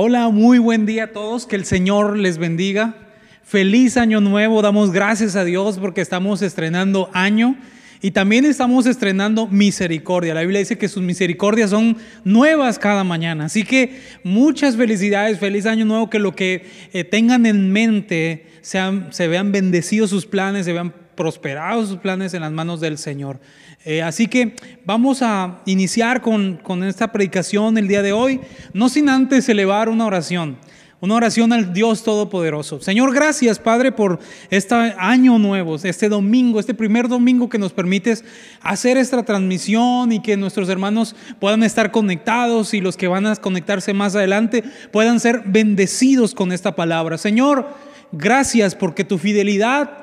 Hola, muy buen día a todos, que el Señor les bendiga. Feliz año nuevo, damos gracias a Dios porque estamos estrenando año y también estamos estrenando misericordia. La Biblia dice que sus misericordias son nuevas cada mañana. Así que muchas felicidades, feliz año nuevo, que lo que eh, tengan en mente sean, se vean bendecidos sus planes, se vean prosperados sus planes en las manos del Señor. Eh, así que vamos a iniciar con, con esta predicación el día de hoy, no sin antes elevar una oración. Una oración al Dios Todopoderoso. Señor, gracias Padre por este año nuevo, este domingo, este primer domingo que nos permites hacer esta transmisión y que nuestros hermanos puedan estar conectados y los que van a conectarse más adelante puedan ser bendecidos con esta palabra. Señor, gracias porque tu fidelidad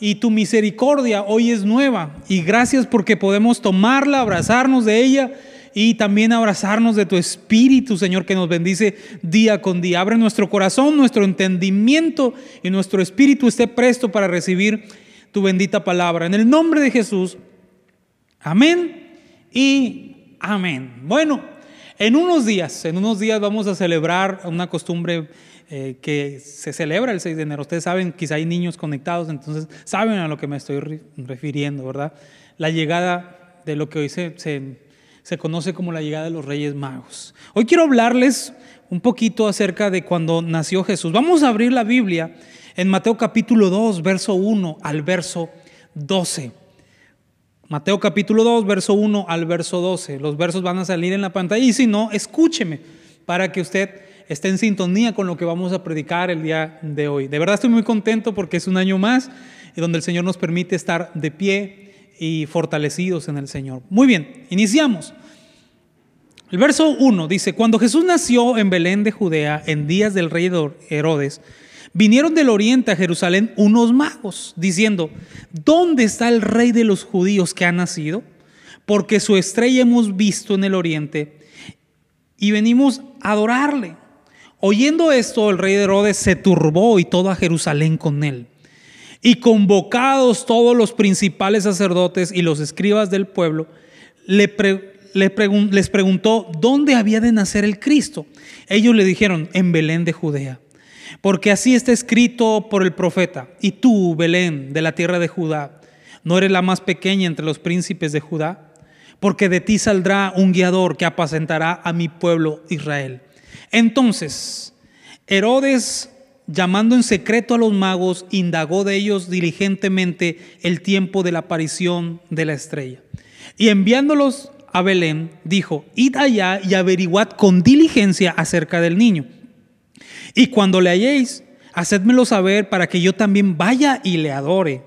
y tu misericordia hoy es nueva y gracias porque podemos tomarla, abrazarnos de ella y también abrazarnos de tu Espíritu, Señor, que nos bendice día con día. Abre nuestro corazón, nuestro entendimiento y nuestro espíritu esté presto para recibir tu bendita palabra. En el nombre de Jesús, amén y amén. Bueno, en unos días, en unos días vamos a celebrar una costumbre eh, que se celebra el 6 de enero. Ustedes saben, quizá hay niños conectados, entonces saben a lo que me estoy refiriendo, ¿verdad? La llegada de lo que hoy se, se se conoce como la llegada de los Reyes Magos. Hoy quiero hablarles un poquito acerca de cuando nació Jesús. Vamos a abrir la Biblia en Mateo capítulo 2, verso 1 al verso 12. Mateo capítulo 2, verso 1 al verso 12. Los versos van a salir en la pantalla y si no, escúcheme para que usted esté en sintonía con lo que vamos a predicar el día de hoy. De verdad estoy muy contento porque es un año más donde el Señor nos permite estar de pie y fortalecidos en el Señor. Muy bien, iniciamos. El verso 1 dice, cuando Jesús nació en Belén de Judea en días del rey Herodes, vinieron del oriente a Jerusalén unos magos, diciendo, ¿dónde está el rey de los judíos que ha nacido? Porque su estrella hemos visto en el oriente y venimos a adorarle. Oyendo esto, el rey de Herodes se turbó y todo a Jerusalén con él. Y convocados todos los principales sacerdotes y los escribas del pueblo, le les preguntó dónde había de nacer el Cristo. Ellos le dijeron, en Belén de Judea. Porque así está escrito por el profeta. Y tú, Belén, de la tierra de Judá, no eres la más pequeña entre los príncipes de Judá, porque de ti saldrá un guiador que apacentará a mi pueblo Israel. Entonces, Herodes llamando en secreto a los magos, indagó de ellos diligentemente el tiempo de la aparición de la estrella. Y enviándolos a Belén, dijo, id allá y averiguad con diligencia acerca del niño. Y cuando le halléis, hacedmelo saber para que yo también vaya y le adore.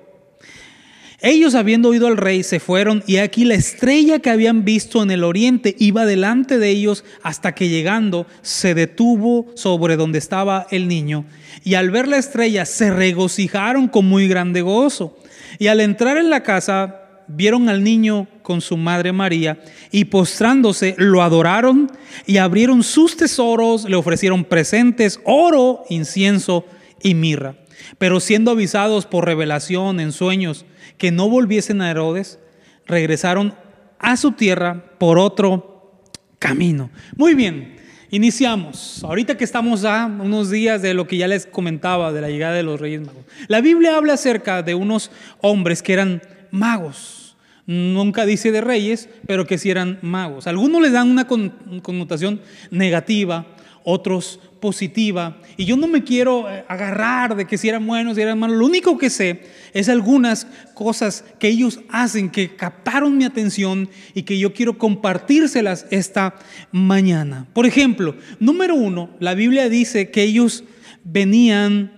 Ellos, habiendo oído al rey, se fueron y aquí la estrella que habían visto en el oriente iba delante de ellos hasta que llegando se detuvo sobre donde estaba el niño. Y al ver la estrella se regocijaron con muy grande gozo. Y al entrar en la casa vieron al niño con su madre María y postrándose lo adoraron y abrieron sus tesoros, le ofrecieron presentes, oro, incienso y mirra. Pero siendo avisados por revelación en sueños, que no volviesen a Herodes, regresaron a su tierra por otro camino. Muy bien, iniciamos. Ahorita que estamos a unos días de lo que ya les comentaba de la llegada de los Reyes Magos. La Biblia habla acerca de unos hombres que eran magos. Nunca dice de reyes, pero que sí eran magos. Algunos les dan una connotación negativa, otros positiva. Y yo no me quiero eh, agarrar de que si eran buenos, si eran malos. Lo único que sé es algunas cosas que ellos hacen que captaron mi atención y que yo quiero compartírselas esta mañana. Por ejemplo, número uno, la Biblia dice que ellos venían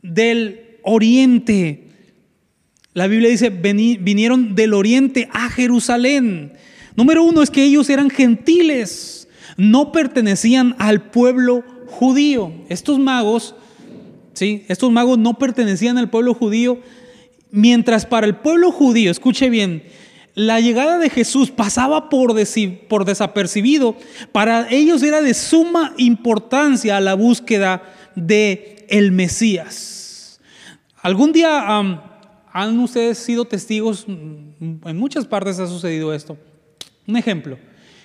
del oriente. La Biblia dice, vinieron del oriente a Jerusalén. Número uno es que ellos eran gentiles no pertenecían al pueblo judío. Estos magos, ¿sí? Estos magos no pertenecían al pueblo judío, mientras para el pueblo judío, escuche bien, la llegada de Jesús pasaba por, desapercibido, para ellos era de suma importancia la búsqueda de el Mesías. Algún día han ustedes sido testigos, en muchas partes ha sucedido esto. Un ejemplo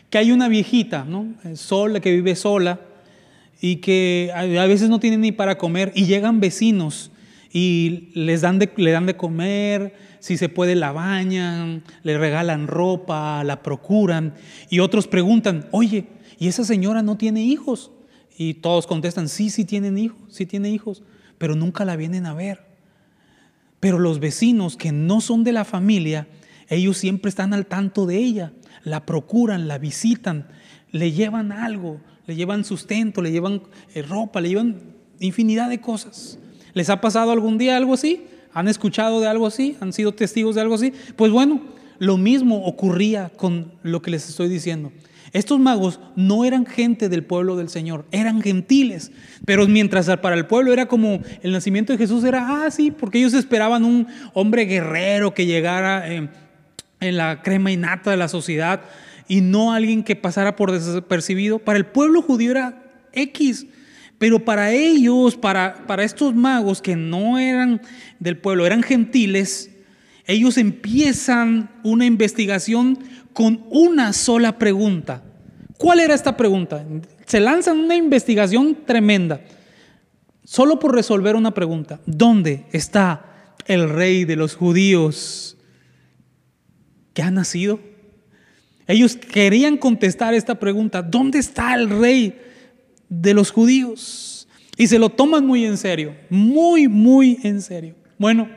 que hay una viejita, ¿no? Sola, que vive sola, y que a veces no tienen ni para comer y llegan vecinos y les dan de, le dan de comer, si se puede la bañan, le regalan ropa, la procuran y otros preguntan, oye, ¿y esa señora no tiene hijos? Y todos contestan, sí, sí tienen hijos, sí tiene hijos, pero nunca la vienen a ver. Pero los vecinos que no son de la familia, ellos siempre están al tanto de ella, la procuran, la visitan, le llevan algo, le llevan sustento, le llevan eh, ropa, le llevan infinidad de cosas. ¿Les ha pasado algún día algo así? ¿Han escuchado de algo así? ¿Han sido testigos de algo así? Pues bueno, lo mismo ocurría con lo que les estoy diciendo. Estos magos no eran gente del pueblo del Señor, eran gentiles. Pero mientras para el pueblo era como el nacimiento de Jesús era, ah, sí, porque ellos esperaban un hombre guerrero que llegara eh, en la crema innata de la sociedad y no alguien que pasara por desapercibido. Para el pueblo judío era X. Pero para ellos, para, para estos magos que no eran del pueblo, eran gentiles, ellos empiezan una investigación con una sola pregunta. ¿Cuál era esta pregunta? Se lanzan una investigación tremenda, solo por resolver una pregunta. ¿Dónde está el rey de los judíos que ha nacido? Ellos querían contestar esta pregunta. ¿Dónde está el rey de los judíos? Y se lo toman muy en serio, muy, muy en serio. Bueno,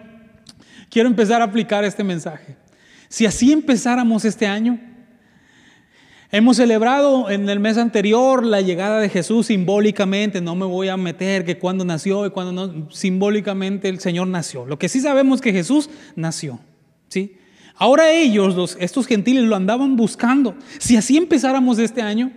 quiero empezar a aplicar este mensaje. Si así empezáramos este año, hemos celebrado en el mes anterior la llegada de Jesús simbólicamente, no me voy a meter que cuando nació y cuando no, simbólicamente el Señor nació. Lo que sí sabemos es que Jesús nació, ¿sí? Ahora ellos, los, estos gentiles, lo andaban buscando. Si así empezáramos este año,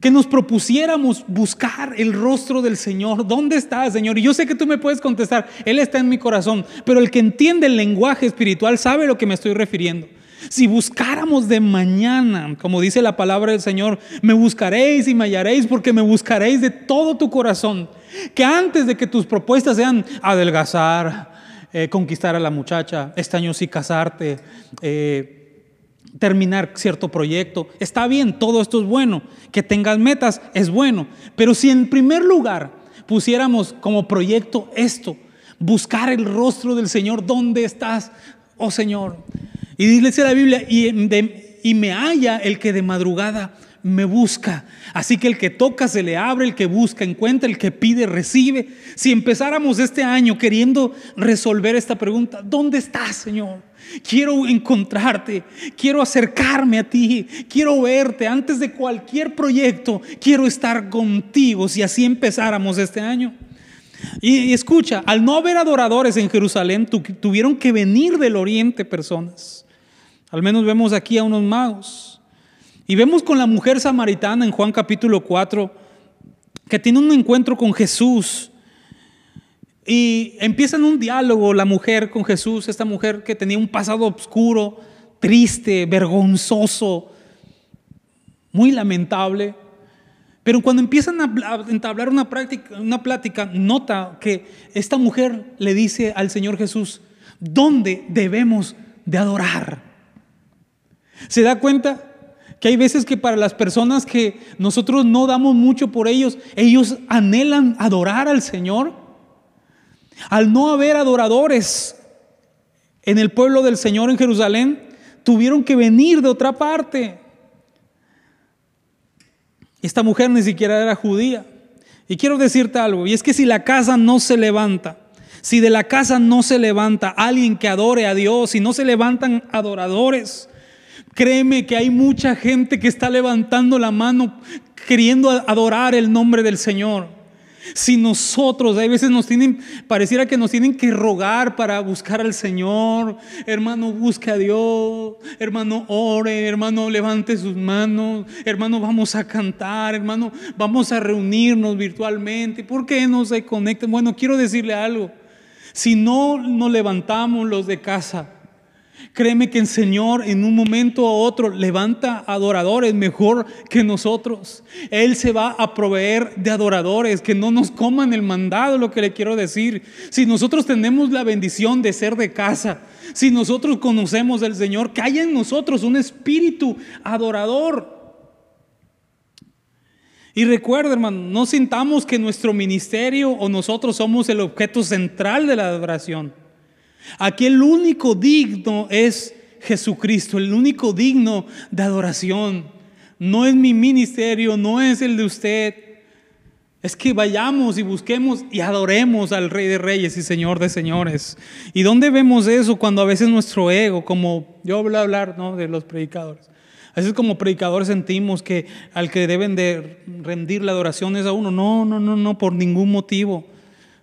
que nos propusiéramos buscar el rostro del Señor. ¿Dónde está, Señor? Y yo sé que tú me puedes contestar, Él está en mi corazón, pero el que entiende el lenguaje espiritual sabe a lo que me estoy refiriendo. Si buscáramos de mañana, como dice la palabra del Señor, me buscaréis y me hallaréis porque me buscaréis de todo tu corazón. Que antes de que tus propuestas sean adelgazar, eh, conquistar a la muchacha, este año sí casarte, eh, terminar cierto proyecto. Está bien, todo esto es bueno. Que tengas metas es bueno. Pero si en primer lugar pusiéramos como proyecto esto, buscar el rostro del Señor, ¿dónde estás, oh Señor? Y dice la Biblia, y, y me halla el que de madrugada me busca. Así que el que toca se le abre, el que busca encuentra, el que pide recibe. Si empezáramos este año queriendo resolver esta pregunta, ¿dónde estás, Señor? Quiero encontrarte, quiero acercarme a ti, quiero verte antes de cualquier proyecto, quiero estar contigo si así empezáramos este año. Y, escucha, al no haber adoradores en Jerusalén, tuvieron que venir del oriente personas. Al menos vemos aquí a unos magos. Y vemos con la mujer samaritana en Juan capítulo 4 que tiene un encuentro con Jesús. Y empiezan un diálogo la mujer con Jesús, esta mujer que tenía un pasado oscuro, triste, vergonzoso, muy lamentable. Pero cuando empiezan a entablar una, práctica, una plática, nota que esta mujer le dice al Señor Jesús, ¿dónde debemos de adorar? ¿Se da cuenta? Que hay veces que para las personas que nosotros no damos mucho por ellos, ellos anhelan adorar al Señor. Al no haber adoradores en el pueblo del Señor en Jerusalén, tuvieron que venir de otra parte. Esta mujer ni siquiera era judía. Y quiero decirte algo, y es que si la casa no se levanta, si de la casa no se levanta alguien que adore a Dios, si no se levantan adoradores, créeme que hay mucha gente que está levantando la mano queriendo adorar el nombre del Señor. Si nosotros, a veces nos tienen, pareciera que nos tienen que rogar para buscar al Señor, hermano, busque a Dios, hermano, ore, hermano, levante sus manos, hermano, vamos a cantar, hermano, vamos a reunirnos virtualmente. ¿Por qué no se conecten? Bueno, quiero decirle algo. Si no nos levantamos los de casa, Créeme que el Señor en un momento u otro levanta adoradores mejor que nosotros. Él se va a proveer de adoradores que no nos coman el mandado, lo que le quiero decir. Si nosotros tenemos la bendición de ser de casa, si nosotros conocemos del Señor, que haya en nosotros un espíritu adorador. Y recuerda, hermano, no sintamos que nuestro ministerio o nosotros somos el objeto central de la adoración. Aquí el único digno es Jesucristo, el único digno de adoración. No es mi ministerio, no es el de usted. Es que vayamos y busquemos y adoremos al Rey de Reyes y Señor de Señores. ¿Y dónde vemos eso cuando a veces nuestro ego, como yo voy a hablar ¿no? de los predicadores, a veces como predicadores sentimos que al que deben de rendir la adoración es a uno. No, no, no, no, por ningún motivo.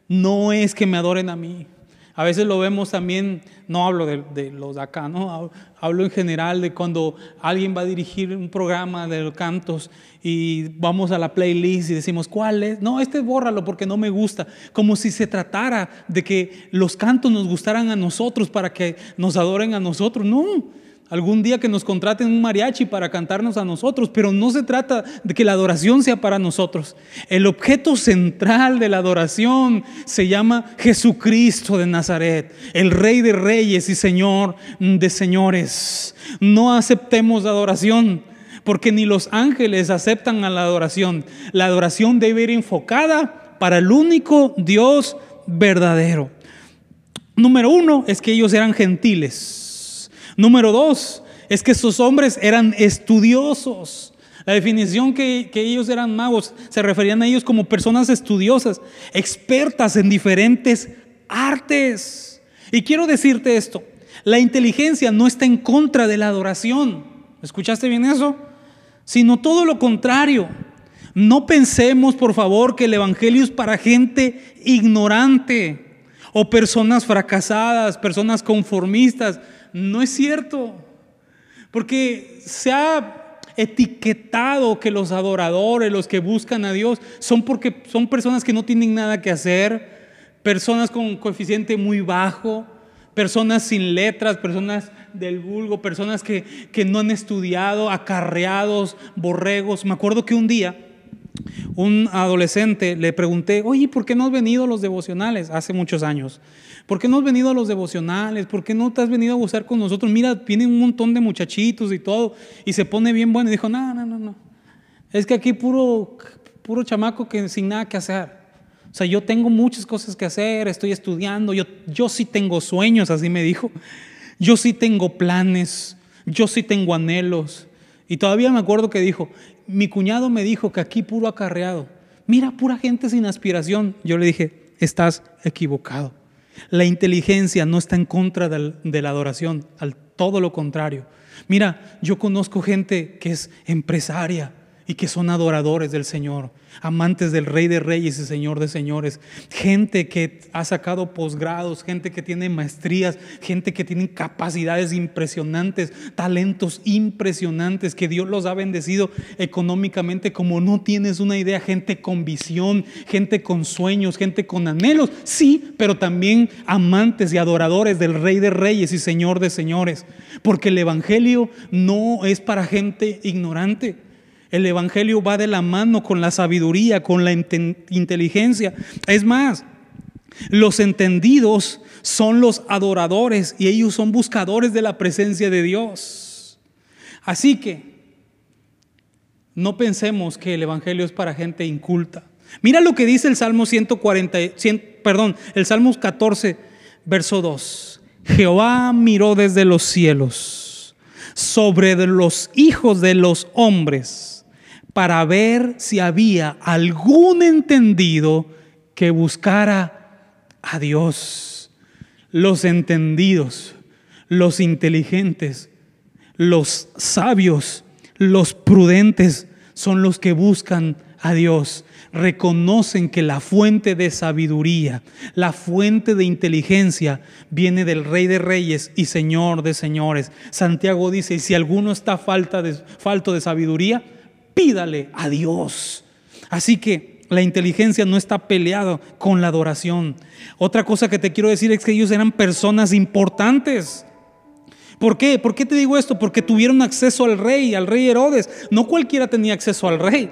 No es que me adoren a mí. A veces lo vemos también, no hablo de, los de acá, ¿no? hablo en general de cuando alguien va a dirigir un programa de los cantos y vamos a la playlist y decimos, ¿cuál es? No, este bórralo porque no me gusta. Como si se tratara de que los cantos nos gustaran a nosotros para que nos adoren a nosotros. No, Algún día que nos contraten un mariachi para cantarnos a nosotros, pero no se trata de que la adoración sea para nosotros. El objeto central de la adoración se llama Jesucristo de Nazaret, el Rey de Reyes y Señor de Señores. No aceptemos la adoración, porque ni los ángeles aceptan a la adoración. La adoración debe ir enfocada para el único Dios verdadero. Número uno es que ellos eran gentiles. Número dos, es que esos hombres eran estudiosos. La definición que, que, ellos eran magos se referían a ellos como personas estudiosas, expertas en diferentes artes. Y quiero decirte esto, la inteligencia no está en contra de la adoración. ¿Escuchaste bien eso? Sino todo lo contrario. No pensemos, por favor, que el Evangelio es para gente ignorante o personas fracasadas, personas conformistas. No es cierto. Porque se ha etiquetado que los adoradores, los que buscan a Dios, son porque son personas que no tienen nada que hacer, personas con coeficiente muy bajo, personas sin letras, personas del vulgo, personas que, que no han estudiado, acarreados, borregos. Me acuerdo que un día un adolescente le pregunté, oye, ¿por qué no has venido a los devocionales? Hace muchos años. ¿Por qué no has venido a los devocionales? ¿Por qué no te has venido a gozar con nosotros? Mira, vienen un montón de muchachitos y todo, y se pone bien bueno. Y dijo, no, no, no, no. Es que aquí puro, puro chamaco que sin nada que hacer. O sea, yo tengo muchas cosas que hacer, estoy estudiando, yo, yo sí tengo sueños, así me dijo. Yo sí tengo planes, yo sí tengo anhelos. Y todavía me acuerdo que dijo, mi cuñado me dijo que aquí puro acarreado. Mira, pura gente sin aspiración. Yo le dije, estás equivocado. La inteligencia no está en contra de la adoración, al todo lo contrario. Mira, yo conozco gente que es empresaria, y que son adoradores del Señor, amantes del Rey de Reyes y Señor de Señores, gente que ha sacado posgrados, gente que tiene maestrías, gente que tiene capacidades impresionantes, talentos impresionantes, que Dios los ha bendecido económicamente como no tienes una idea, gente con visión, gente con sueños, gente con anhelos, sí, pero también amantes y adoradores del Rey de Reyes y Señor de Señores, porque el Evangelio no es para gente ignorante. El Evangelio va de la mano con la sabiduría, con la inteligencia. Es más, los entendidos son los adoradores y ellos son buscadores de la presencia de Dios. Así que no pensemos que el Evangelio es para gente inculta. Mira lo que dice el Salmo 140, perdón, el Salmo 14, verso 2. Jehová miró desde los cielos sobre los hijos de los hombres para ver si había algún entendido que buscara a Dios. Los entendidos, los inteligentes, los sabios, los prudentes son los que buscan a Dios. Reconocen que la fuente de sabiduría, la fuente de inteligencia viene del Rey de Reyes y Señor de Señores. Santiago dice, si alguno está falta de, falto de sabiduría, pídale a Dios. Así que la inteligencia no está peleada con la adoración. Otra cosa que te quiero decir es que ellos eran personas importantes. ¿Por qué? ¿Por qué te digo esto? Porque tuvieron acceso al rey, al rey Herodes. No cualquiera tenía acceso al rey.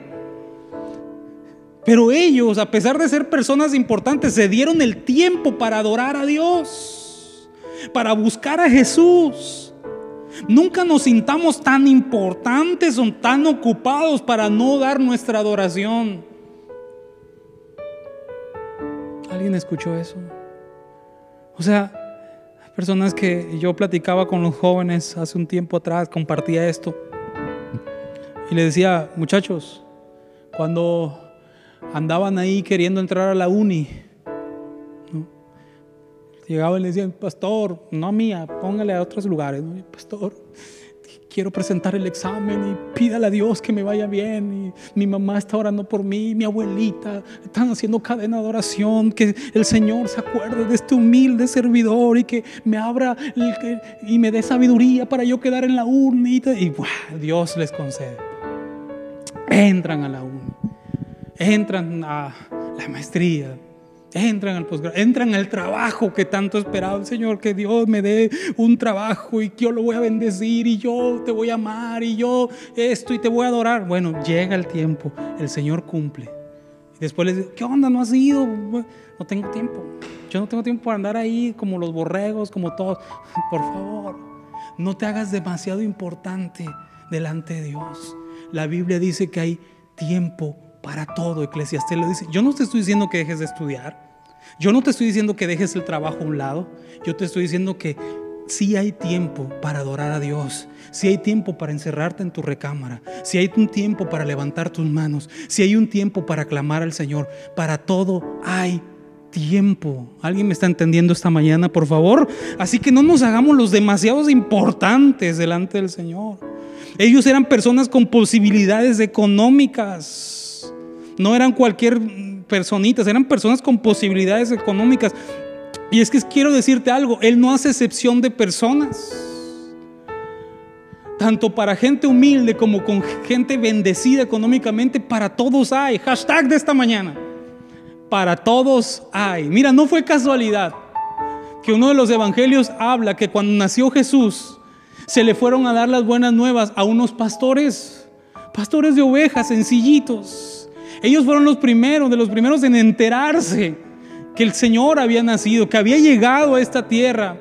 Pero ellos, a pesar de ser personas importantes, se dieron el tiempo para adorar a Dios, para buscar a Jesús. Nunca nos sintamos tan importantes o tan ocupados para no dar nuestra adoración. ¿Alguien escuchó eso? O sea, personas que yo platicaba con los jóvenes hace un tiempo atrás, compartía esto. Y le decía, muchachos, cuando andaban ahí queriendo entrar a la uni, llegaban y le decían, pastor, no mía, póngale a otros lugares, pastor, quiero presentar el examen y pídale a Dios que me vaya bien. Y mi mamá está orando por mí, mi abuelita, están haciendo cadena de oración, que el Señor se acuerde de este humilde servidor y que me abra y me dé sabiduría para yo quedar en la urna. Y, Dios les concede. Entran a la urna, entran a la maestría, Entran al posgrado, entran al trabajo que tanto esperaba Señor, que Dios me dé un trabajo y que yo lo voy a bendecir y yo te voy a amar y yo esto y te voy a adorar. Bueno, llega el tiempo, el Señor cumple. Y después les dice, ¿qué onda? ¿No has ido? No tengo tiempo. Yo no tengo tiempo para andar ahí como los borregos, como todos. Por favor, no te hagas demasiado importante delante de Dios. La Biblia dice que hay tiempo para todo. Eclesiastés lo dice. Yo no te estoy diciendo que dejes de estudiar. Yo no te estoy diciendo que dejes el trabajo a un lado. Yo te estoy diciendo que si hay tiempo para adorar a Dios, si hay tiempo para encerrarte en tu recámara, si hay un tiempo para levantar tus manos, si hay un tiempo para clamar al Señor, para todo hay tiempo. ¿Alguien me está entendiendo esta mañana, por favor? Así que no nos hagamos los demasiados importantes delante del Señor. Ellos eran personas con posibilidades económicas no eran cualquier personitas, eran personas con posibilidades económicas. Y es que quiero decirte algo, Él no hace excepción de personas. Tanto para gente humilde como con gente bendecida económicamente, para todos hay. Hashtag de esta mañana. Para todos hay. Mira, no fue casualidad que uno de los evangelios habla que cuando nació Jesús, se le fueron a dar las buenas nuevas a unos pastores, pastores de ovejas sencillitos ellos fueron los primeros, de los primeros en enterarse que el Señor había nacido, que había llegado a esta tierra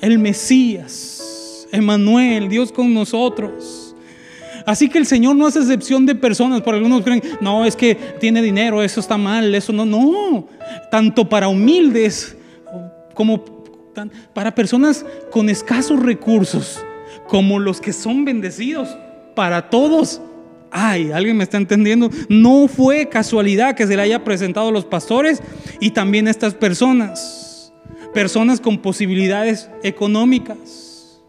el Mesías, Emanuel, Dios con nosotros. Así que el Señor no hace excepción de personas. Por algunos creen, no, es que tiene dinero, eso está mal, eso no, no. Tanto para humildes como para personas con escasos recursos, como los que son bendecidos, para todos Ay, ¿alguien me está entendiendo? No fue casualidad que se le haya presentado a los pastores y también a estas personas, personas con posibilidades económicas.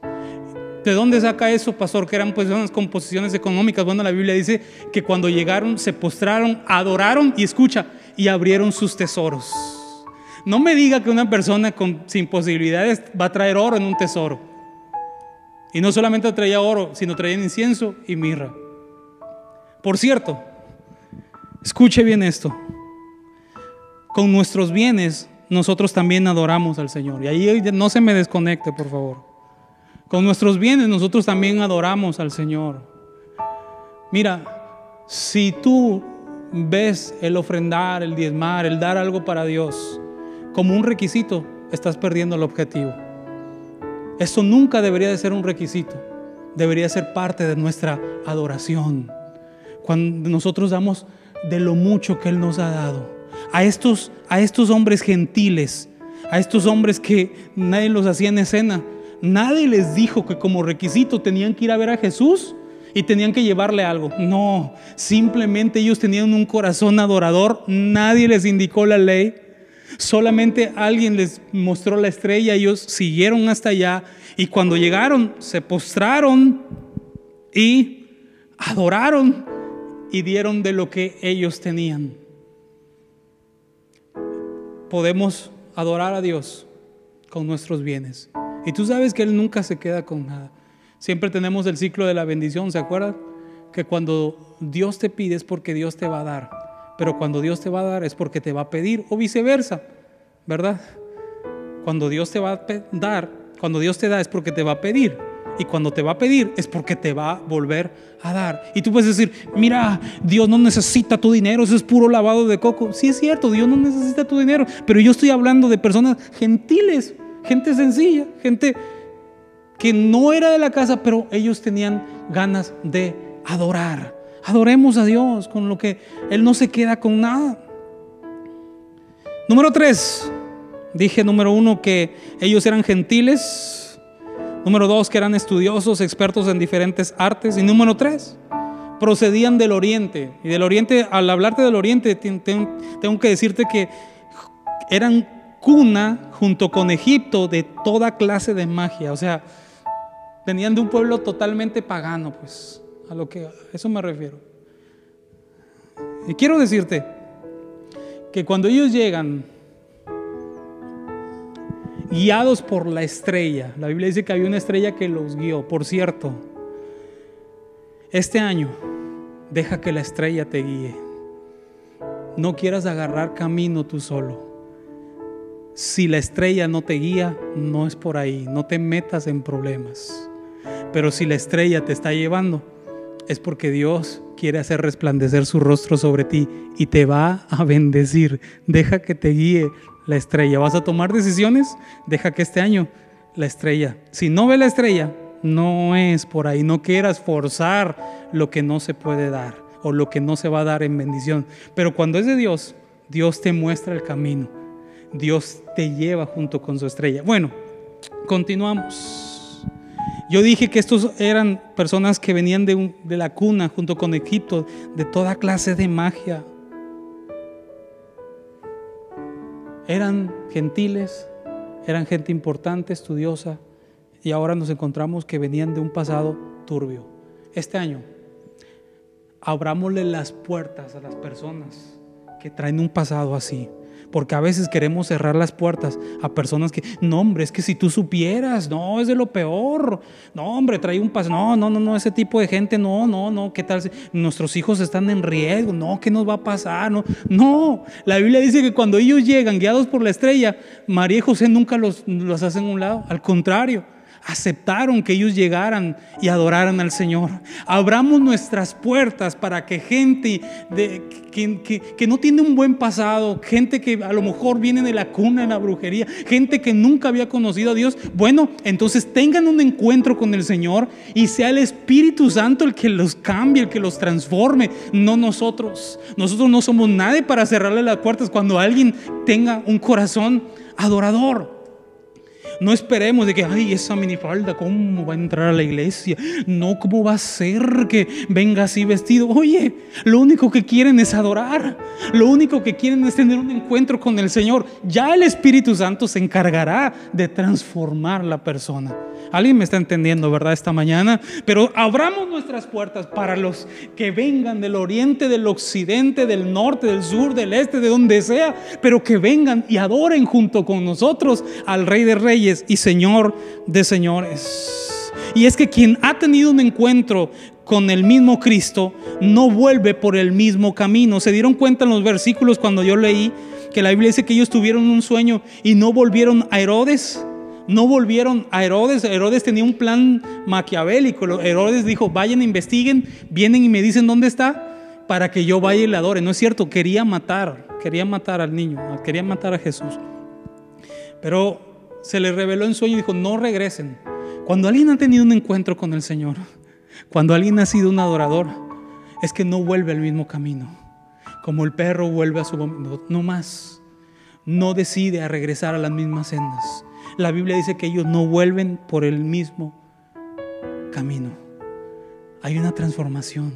¿De dónde saca eso, pastor? Que eran personas con posiciones económicas. Bueno, la Biblia dice que cuando llegaron se postraron, adoraron y escucha, y abrieron sus tesoros. No me diga que una persona con, sin posibilidades va a traer oro en un tesoro. Y no solamente traía oro, sino traía incienso y mirra. Por cierto, escuche bien esto. Con nuestros bienes nosotros también adoramos al Señor. Y ahí no se me desconecte, por favor. Con nuestros bienes nosotros también adoramos al Señor. Mira, si tú ves el ofrendar, el diezmar, el dar algo para Dios como un requisito, estás perdiendo el objetivo. Eso nunca debería de ser un requisito. Debería ser parte de nuestra adoración cuando nosotros damos de lo mucho que Él nos ha dado. A estos, a estos hombres gentiles, a estos hombres que nadie los hacía en escena, nadie les dijo que como requisito tenían que ir a ver a Jesús y tenían que llevarle algo. No, simplemente ellos tenían un corazón adorador, nadie les indicó la ley, solamente alguien les mostró la estrella, ellos siguieron hasta allá y cuando llegaron se postraron y adoraron y dieron de lo que ellos tenían. Podemos adorar a Dios con nuestros bienes. Y tú sabes que Él nunca se queda con nada. Siempre tenemos el ciclo de la bendición, ¿se acuerdan? Que cuando Dios te pide es porque Dios te va a dar. Pero cuando Dios te va a dar es porque te va a pedir o viceversa, ¿verdad? Cuando Dios te va a dar, cuando Dios te da es porque te va a pedir. Y cuando te va a pedir es porque te va a volver a dar. Y tú puedes decir, mira, Dios no necesita tu dinero, eso es puro lavado de coco. Sí es cierto, Dios no necesita tu dinero, pero yo estoy hablando de personas gentiles, gente sencilla, gente que no era de la casa, pero ellos tenían ganas de adorar. Adoremos a Dios con lo que Él no se queda con nada. Número tres, dije número uno que ellos eran gentiles. Número dos, que eran estudiosos, expertos en diferentes artes. Y número tres, procedían del oriente. Y del oriente, al hablarte del oriente, tengo que decirte que eran cuna junto con Egipto de toda clase de magia. O sea, venían de un pueblo totalmente pagano, pues, a lo que a eso me refiero. Y quiero decirte que cuando ellos llegan guiados por la estrella, la Biblia dice que había una estrella que los guió, por cierto, este año deja que la estrella te guíe. No quieras agarrar camino tú solo. Si la estrella no te guía, no es por ahí, no te metas en problemas. Pero si la estrella te está llevando, es porque Dios quiere hacer resplandecer su rostro sobre ti y te va a bendecir. Deja que te guíe la estrella. ¿Vas a tomar decisiones? Deja que este año la estrella. Si no ve la estrella, no es por ahí. No quieras forzar lo que no se puede dar o lo que no se va a dar en bendición. Pero cuando es de Dios, Dios te muestra el camino. Dios te lleva junto con su estrella. Bueno, continuamos. Yo dije que estos eran personas que venían de, la cuna junto con Egipto, de toda clase de magia. Eran gentiles, eran gente importante, estudiosa, y ahora nos encontramos que venían de un pasado turbio. Este año, abrámosle las puertas a las personas que traen un pasado así. Porque a veces queremos cerrar las puertas a personas que, no, hombre, es que si tú supieras, no, es de lo peor. No, hombre, trae un paso. No, no, no, no, ese tipo de gente, no, no, no, ¿qué tal? Nuestros hijos están en riesgo, no, ¿qué nos va a pasar? No, no. La Biblia dice que cuando ellos llegan guiados por la estrella, María y José nunca los, los hacen a un lado. Al contrario, aceptaron que ellos llegaran y adoraran al Señor. Abramos nuestras puertas para que gente de, que, no tiene un buen pasado, gente que a lo mejor viene de la cuna en la brujería, gente que nunca había conocido a Dios, bueno, entonces tengan un encuentro con el Señor y sea el Espíritu Santo el que los cambie, el que los transforme, no nosotros. Nosotros no somos nadie para cerrarle las puertas cuando alguien tenga un corazón adorador. No esperemos de que, ay, esa minifalda, ¿cómo va a entrar a la iglesia? No, ¿cómo va a ser que venga así vestido? Oye, lo único que quieren es adorar. Lo único que quieren es tener un encuentro con el Señor. Ya el Espíritu Santo se encargará de transformar la persona. Alguien me está entendiendo, ¿verdad? Esta mañana. Pero abramos nuestras puertas para los que vengan del oriente, del occidente, del norte, del sur, del este, de donde sea, pero que vengan y adoren junto con nosotros al Rey de Reyes y Señor de Señores. Y es que quien ha tenido un encuentro con el mismo Cristo no vuelve por el mismo camino. ¿Se dieron cuenta en los versículos cuando yo leí que la Biblia dice que ellos tuvieron un sueño y no volvieron a Herodes? No volvieron a Herodes. Herodes tenía un plan maquiavélico. Herodes dijo, vayan, investiguen, vienen y me dicen dónde está para que yo vaya y le adore. No es cierto, quería matar, quería matar al niño, quería matar a Jesús. Pero se le reveló en sueño y dijo, no regresen. Cuando alguien ha tenido un encuentro con el Señor, cuando alguien ha sido un adorador, es que no vuelve al mismo camino. Como el perro vuelve a su no, no más. No decide a regresar a las mismas sendas la Biblia dice que ellos no vuelven por el mismo camino. Hay una transformación.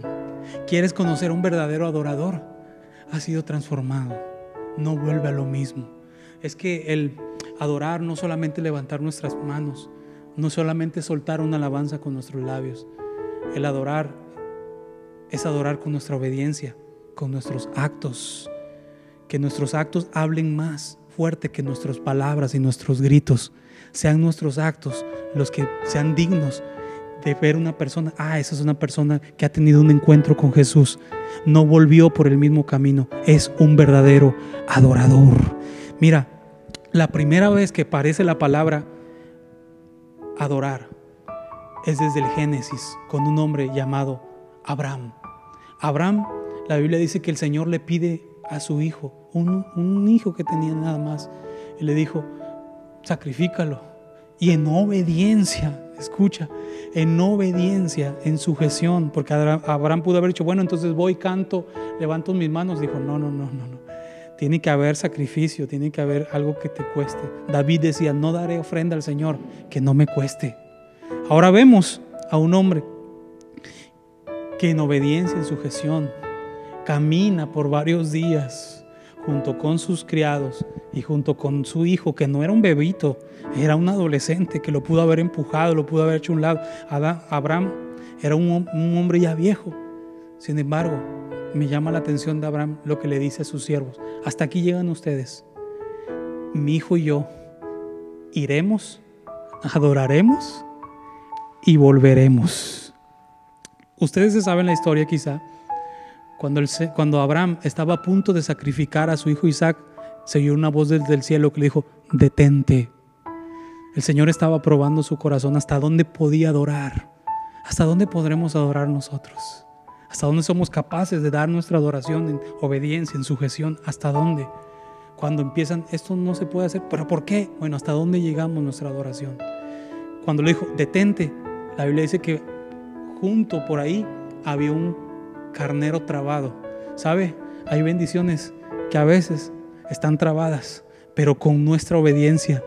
¿Quieres conocer a un verdadero adorador? Ha sido transformado. No vuelve a lo mismo. Es que el adorar no solamente levantar nuestras manos, no solamente soltar una alabanza con nuestros labios. El adorar es adorar con nuestra obediencia, con nuestros actos. Que nuestros actos hablen más fuerte que nuestras palabras y nuestros gritos. Sean nuestros actos los que sean dignos de ver una persona, ah, esa es una persona que ha tenido un encuentro con Jesús. No volvió por el mismo camino. Es un verdadero adorador. Mira, la primera vez que aparece la palabra adorar es desde el Génesis con un hombre llamado Abraham. Abraham, la Biblia dice que el Señor le pide a su hijo, un, hijo que tenía nada más, y le dijo, sacrifícalo. y en obediencia, escucha, en obediencia, en sujeción, porque Abraham pudo haber dicho, bueno, entonces voy, canto, levanto mis manos, dijo, no, no, no, no, no. Tiene que haber sacrificio, tiene que haber algo que te cueste. David decía, no daré ofrenda al Señor que no me cueste. Ahora vemos a un hombre que en obediencia, en sujeción, camina por varios días junto con sus criados y junto con su hijo, que no era un bebito, era un adolescente que lo pudo haber empujado, lo pudo haber hecho a un lado. Abraham era un, un hombre ya viejo. Sin embargo, me llama la atención de Abraham lo que le dice a sus siervos. Hasta aquí llegan ustedes. Mi hijo y yo iremos, adoraremos y volveremos. Ustedes se saben la historia quizá. Cuando, Abraham estaba a punto de sacrificar a su hijo Isaac, se oyó una voz desde el cielo que le dijo, detente. El Señor estaba probando su corazón hasta dónde podía adorar. ¿Hasta dónde podremos adorar nosotros? ¿Hasta dónde somos capaces de dar nuestra adoración en obediencia, en sujeción? ¿Hasta dónde? Cuando empiezan, esto no se puede hacer, pero ¿por qué? Bueno, ¿hasta dónde llegamos nuestra adoración? Cuando le dijo, detente, la Biblia dice que junto por ahí había un carnero trabado. ¿Sabe? Hay bendiciones que a veces están trabadas, pero con nuestra obediencia,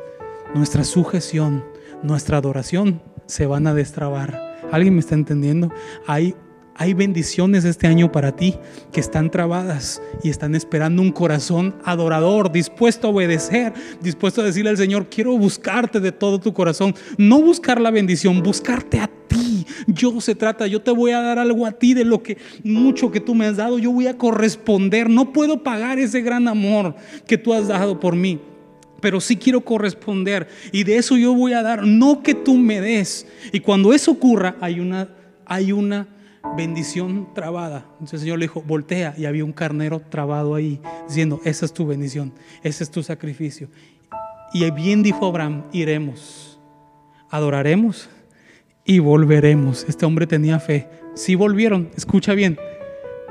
nuestra sujeción, nuestra adoración se van a destrabar. ¿Alguien me está entendiendo? Hay hay bendiciones este año para ti que están trabadas y están esperando un corazón adorador, dispuesto a obedecer, dispuesto a decirle al Señor, quiero buscarte de todo tu corazón. No buscar la bendición, buscarte a ti. Yo se trata, yo te voy a dar algo a ti de lo que mucho que tú me has dado, yo voy a corresponder. No puedo pagar ese gran amor que tú has dado por mí pero sí quiero corresponder y de eso yo voy a dar, no que tú me des. Y cuando eso ocurra, hay una, hay una bendición trabada. Entonces el Señor le dijo, voltea y había un carnero trabado ahí, diciendo, esa es tu bendición, ese es tu sacrificio. Y bien dijo Abraham, iremos, adoraremos y volveremos. Este hombre tenía fe. Sí volvieron, escucha bien,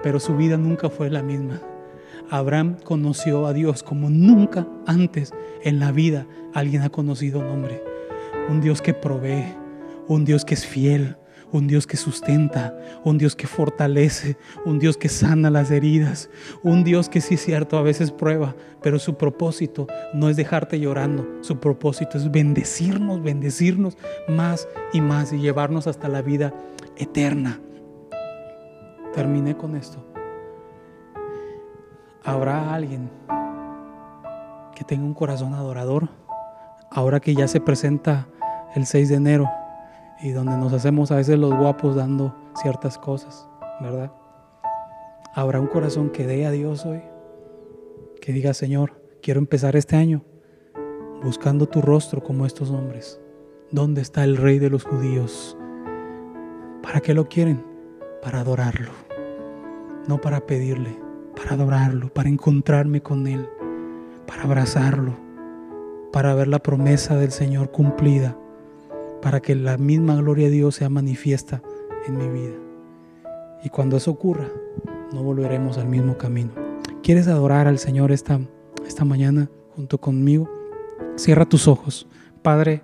pero su vida nunca fue la misma. Abraham conoció a Dios como nunca antes en la vida alguien ha conocido un hombre. Un Dios que provee, un Dios que es fiel, un Dios que sustenta, un Dios que fortalece, un Dios que sana las heridas, un Dios que sí es cierto, a veces prueba, pero su propósito no es dejarte llorando, su propósito es bendecirnos, bendecirnos más y más y llevarnos hasta la vida eterna. Terminé con esto. ¿Habrá alguien que tenga un corazón adorador ahora que ya se presenta el 6 de enero? Y donde nos hacemos a veces los guapos dando ciertas cosas, ¿verdad? Habrá un corazón que dé a Dios hoy, que diga, Señor, quiero empezar este año buscando tu rostro como estos hombres. ¿Dónde está el rey de los judíos? ¿Para qué lo quieren? Para adorarlo, no para pedirle, para adorarlo, para encontrarme con Él, para abrazarlo, para ver la promesa del Señor cumplida para que la misma gloria de Dios sea manifiesta en mi vida. Y cuando eso ocurra, no volveremos al mismo camino. ¿Quieres adorar al Señor esta, esta mañana junto conmigo? Cierra tus ojos. Padre,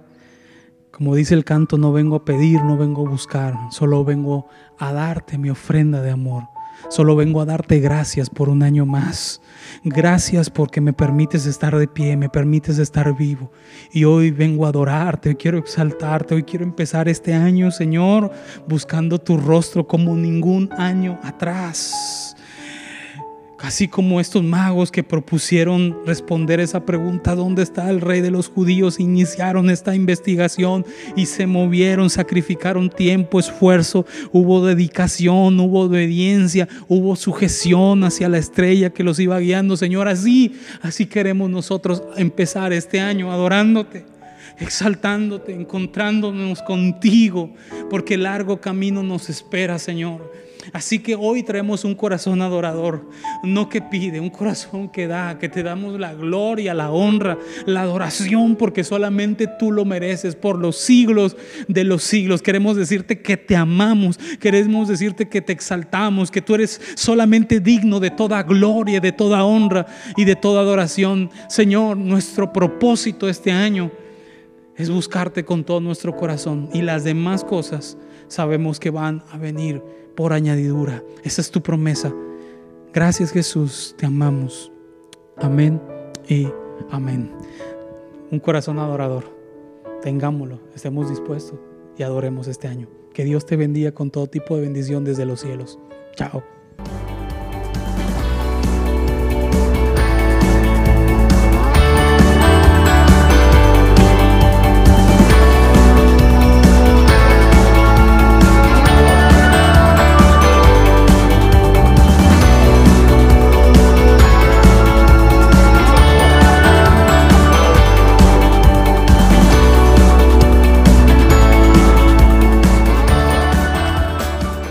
como dice el canto, no vengo a pedir, no vengo a buscar, solo vengo a darte mi ofrenda de amor. Solo vengo a darte gracias por un año más. Gracias porque me permites estar de pie, me permites estar vivo. Y hoy vengo a adorarte, hoy quiero exaltarte, hoy quiero empezar este año, Señor, buscando tu rostro como ningún año atrás. Así como estos magos que propusieron responder esa pregunta, ¿dónde está el rey de los judíos? Iniciaron esta investigación y se movieron, sacrificaron tiempo, esfuerzo, hubo dedicación, hubo obediencia, hubo sujeción hacia la estrella que los iba guiando. Señor, así, así queremos nosotros empezar este año adorándote exaltándote, encontrándonos contigo, porque largo camino nos espera, Señor. Así que hoy traemos un corazón adorador, no que pide, un corazón que da, que te damos la gloria, la honra, la adoración, porque solamente tú lo mereces por los siglos de los siglos. Queremos decirte que te amamos, queremos decirte que te exaltamos, que tú eres solamente digno de toda gloria, de toda honra y de toda adoración. Señor, nuestro propósito este año es buscarte con todo nuestro corazón y las demás cosas sabemos que van a venir por añadidura. Esa es tu promesa. Gracias Jesús, te amamos. Amén y amén. Un corazón adorador. Tengámoslo, estemos dispuestos y adoremos este año. Que Dios te bendiga con todo tipo de bendición desde los cielos. Chao.